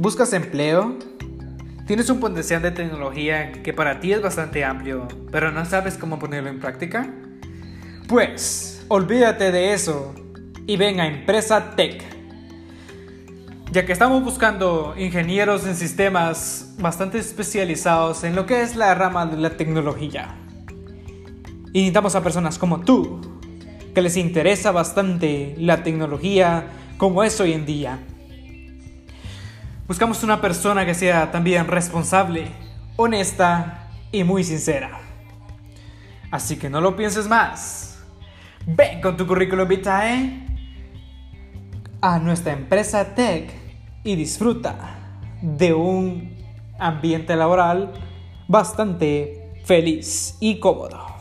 ¿Buscas empleo? ¿Tienes un potencial de tecnología que para ti es bastante amplio, pero no sabes cómo ponerlo en práctica? Pues, olvídate de eso y ven a Empresa Tech. Ya que estamos buscando ingenieros en sistemas bastante especializados en lo que es la rama de la tecnología. Y a personas como tú, que les interesa bastante la tecnología como es hoy en día. Buscamos una persona que sea también responsable, honesta y muy sincera. Así que no lo pienses más. Ven con tu currículum vitae a nuestra empresa Tech y disfruta de un ambiente laboral bastante feliz y cómodo.